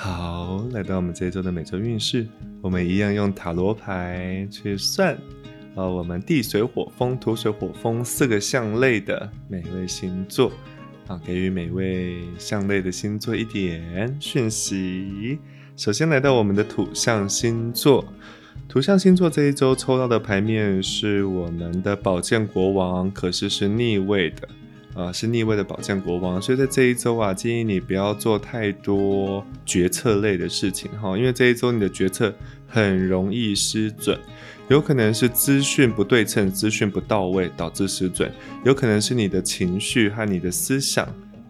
好，来到我们这一周的每周运势，我们一样用塔罗牌去算，呃，我们地水火风土水火风四个象类的每位星座，啊，给予每位象类的星座一点讯息。首先来到我们的土象星座，土象星座这一周抽到的牌面是我们的宝剑国王，可是是逆位的。啊，是逆位的宝剑国王，所以在这一周啊，建议你不要做太多决策类的事情哈，因为这一周你的决策很容易失准，有可能是资讯不对称、资讯不到位导致失准，有可能是你的情绪和你的思想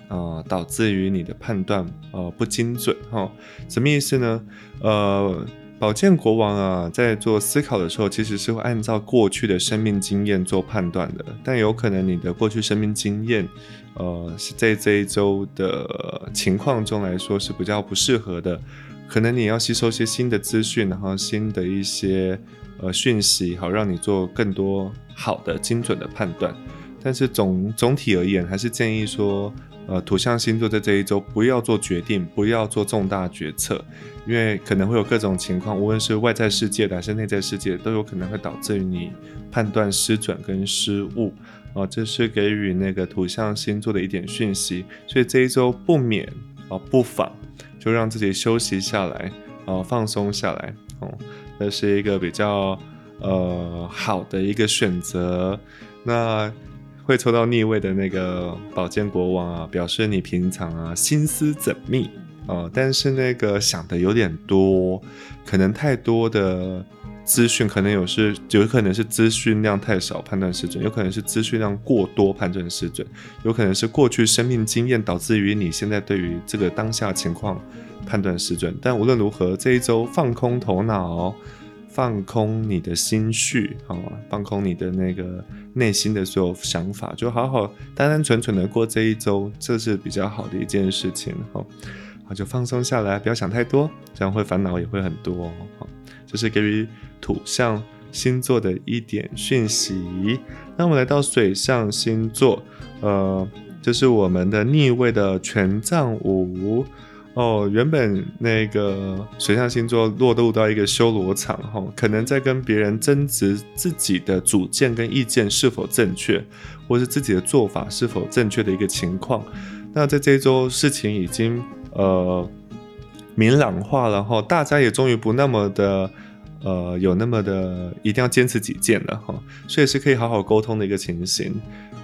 啊导致于你的判断呃不精准哈，什么意思呢？呃。宝剑国王啊，在做思考的时候，其实是会按照过去的生命经验做判断的。但有可能你的过去生命经验，呃，是在这一周的情况中来说是比较不适合的。可能你要吸收一些新的资讯，然后新的一些呃讯息，好让你做更多好的精准的判断。但是总总体而言，还是建议说。呃，土象星座在这一周不要做决定，不要做重大决策，因为可能会有各种情况，无论是外在世界还是内在世界，都有可能会导致于你判断失准跟失误。哦，这是给予那个土象星座的一点讯息，所以这一周不免啊，不妨就让自己休息下来，啊，放松下来，哦，这是一个比较呃好的一个选择。那。会抽到逆位的那个宝剑国王啊，表示你平常啊心思缜密啊，但是那个想的有点多，可能太多的资讯，可能有是有可能是资讯量太少判断失准，有可能是资讯量过多判断失准，有可能是过去生命经验导致于你现在对于这个当下情况判断失准。但无论如何，这一周放空头脑。放空你的心绪，好吗？放空你的那个内心的所有想法，就好好单单纯纯的过这一周，这是比较好的一件事情。好，好就放松下来，不要想太多，这样会烦恼也会很多。好，这是给予土象星座的一点讯息。那我们来到水象星座，呃，这是我们的逆位的权杖五。哦，原本那个水象星座落入到一个修罗场，哈，可能在跟别人争执自己的主见跟意见是否正确，或是自己的做法是否正确的一个情况。那在这周，事情已经呃明朗化了，哈，大家也终于不那么的呃有那么的一定要坚持己见了，哈，所以是可以好好沟通的一个情形。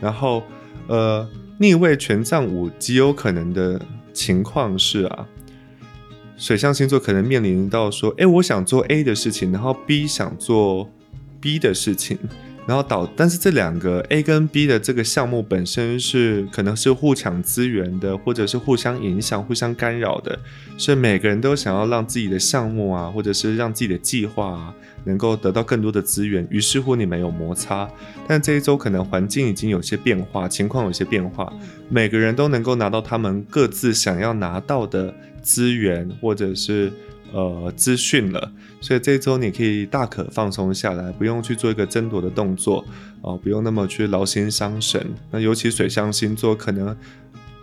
然后，呃，逆位权杖五极有可能的。情况是啊，水象星座可能面临到说，哎，我想做 A 的事情，然后 B 想做 B 的事情。然后导，但是这两个 A 跟 B 的这个项目本身是可能是互抢资源的，或者是互相影响、互相干扰的，所以每个人都想要让自己的项目啊，或者是让自己的计划啊，能够得到更多的资源。于是乎，你们有摩擦。但这一周可能环境已经有些变化，情况有些变化，每个人都能够拿到他们各自想要拿到的资源，或者是。呃，资讯了，所以这周你可以大可放松下来，不用去做一个争夺的动作哦，不用那么去劳心伤神。那尤其水象星座，可能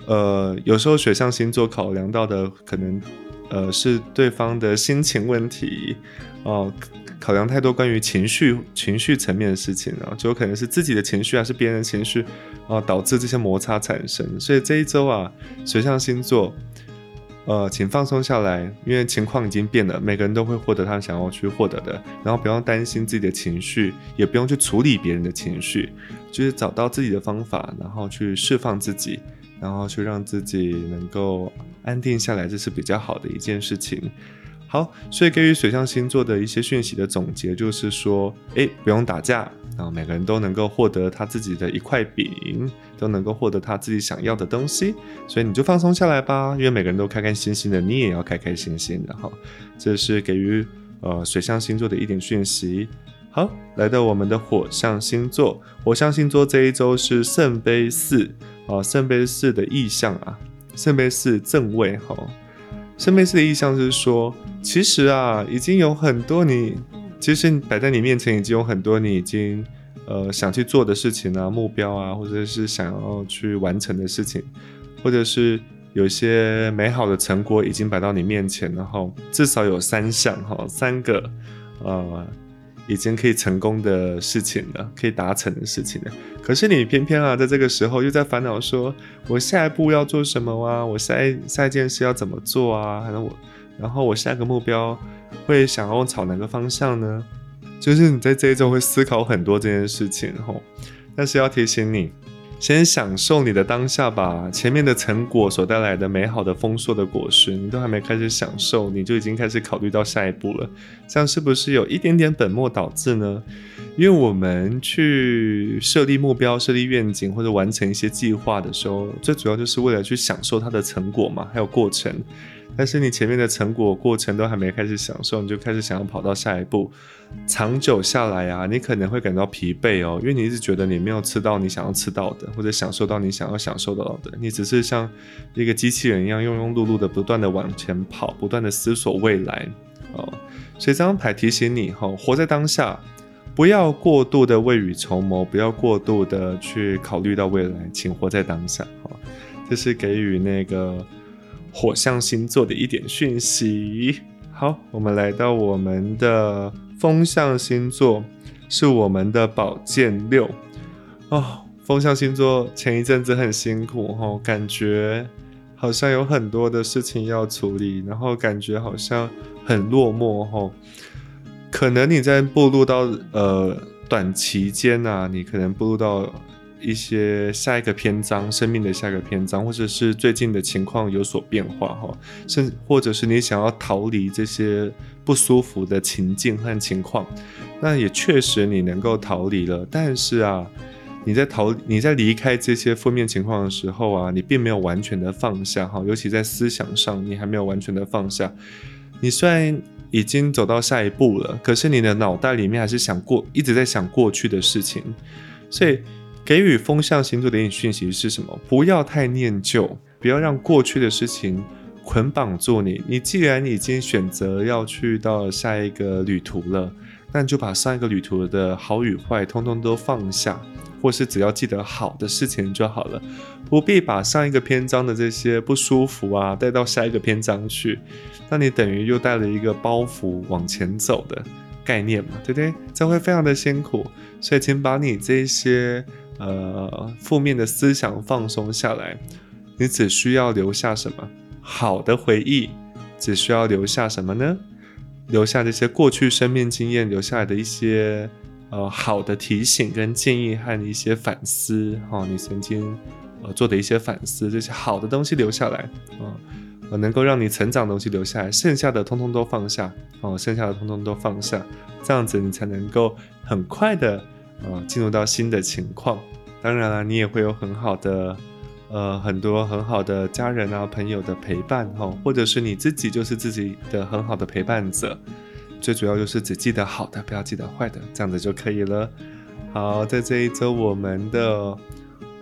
呃，有时候水象星座考量到的可能呃是对方的心情问题哦，考量太多关于情绪情绪层面的事情啊，就有可能是自己的情绪还是别人的情绪啊，导致这些摩擦产生。所以这一周啊，水象星座。呃，请放松下来，因为情况已经变了，每个人都会获得他想要去获得的。然后不用担心自己的情绪，也不用去处理别人的情绪，就是找到自己的方法，然后去释放自己，然后去让自己能够安定下来，这是比较好的一件事情。好，所以给予水象星座的一些讯息的总结就是说，哎，不用打架，然后每个人都能够获得他自己的一块饼，都能够获得他自己想要的东西，所以你就放松下来吧，因为每个人都开开心心的，你也要开开心心的哈。这是给予呃水象星座的一点讯息。好，来到我们的火象星座，火象星座这一周是圣杯四啊，圣杯四的意象啊，圣杯四正位哈。圣杯四的意象是说，其实啊，已经有很多你，其实摆在你面前已经有很多你已经呃想去做的事情啊、目标啊，或者是想要去完成的事情，或者是有些美好的成果已经摆到你面前，然后至少有三项哈，三个呃已经可以成功的事情了，可以达成的事情了。可是你偏偏啊，在这个时候又在烦恼说，我下一步要做什么啊？我下一下一件事要怎么做啊？反正我，然后我下一个目标会想要朝哪个方向呢？就是你在这一周会思考很多这件事情吼，但是要提醒你。先享受你的当下吧，前面的成果所带来的美好的丰硕的果实，你都还没开始享受，你就已经开始考虑到下一步了，这样是不是有一点点本末倒置呢？因为我们去设立目标、设立愿景或者完成一些计划的时候，最主要就是为了去享受它的成果嘛，还有过程。但是你前面的成果过程都还没开始享受，你就开始想要跑到下一步，长久下来啊，你可能会感到疲惫哦，因为你一直觉得你没有吃到你想要吃到的，或者享受到你想要享受到的，你只是像一个机器人一样庸庸碌碌的不断的往前跑，不断的思索未来哦。所以这张牌提醒你哈，活在当下，不要过度的未雨绸缪，不要过度的去考虑到未来，请活在当下哈。这是给予那个。火象星座的一点讯息。好，我们来到我们的风象星座，是我们的宝剑六。哦，风象星座前一阵子很辛苦哈，感觉好像有很多的事情要处理，然后感觉好像很落寞哈。可能你在步入到呃短期间呐，你可能步入到。一些下一个篇章，生命的下一个篇章，或者是最近的情况有所变化哈，甚或者是你想要逃离这些不舒服的情境和情况，那也确实你能够逃离了。但是啊，你在逃你在离开这些负面情况的时候啊，你并没有完全的放下哈，尤其在思想上，你还没有完全的放下。你虽然已经走到下一步了，可是你的脑袋里面还是想过一直在想过去的事情，所以。给予风象星座的一点讯息是什么？不要太念旧，不要让过去的事情捆绑住你。你既然已经选择要去到下一个旅途了，那你就把上一个旅途的好与坏通通都放下，或是只要记得好的事情就好了，不必把上一个篇章的这些不舒服啊带到下一个篇章去。那你等于又带了一个包袱往前走的概念嘛，对不对？这会非常的辛苦，所以请把你这些。呃，负面的思想放松下来，你只需要留下什么好的回忆？只需要留下什么呢？留下这些过去生命经验留下来的一些呃好的提醒跟建议和一些反思哈，你曾经呃做的一些反思，这些好的东西留下来啊，能够让你成长的东西留下来，剩下的通通都放下哦，剩下的通通都放下，这样子你才能够很快的。啊，进入到新的情况，当然了，你也会有很好的，呃，很多很好的家人啊、朋友的陪伴哈，或者是你自己就是自己的很好的陪伴者。最主要就是只记得好的，不要记得坏的，这样子就可以了。好，在这一周，我们的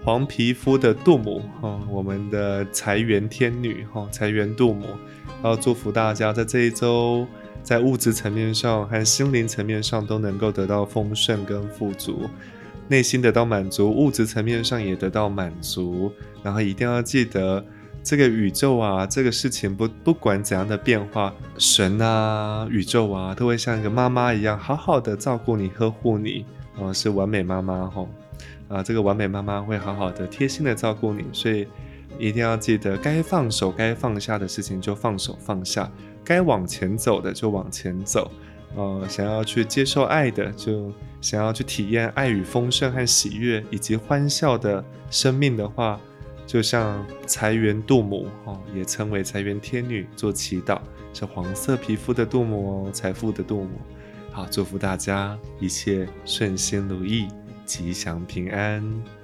黄皮肤的杜母哈，我们的财源天女哈，财源杜母，要祝福大家在这一周。在物质层面上和心灵层面上都能够得到丰盛跟富足，内心得到满足，物质层面上也得到满足。然后一定要记得，这个宇宙啊，这个事情不不管怎样的变化，神啊，宇宙啊，都会像一个妈妈一样，好好的照顾你、呵护你。哦，是完美妈妈吼，啊，这个完美妈妈会好好的、贴心的照顾你。所以一定要记得，该放手、该放下的事情就放手放下。该往前走的就往前走，呃，想要去接受爱的，就想要去体验爱与丰盛和喜悦以及欢笑的生命的话，就像财源杜母哦，也称为财源天女做祈祷，是黄色皮肤的杜母哦，财富的杜母。好，祝福大家一切顺心如意，吉祥平安。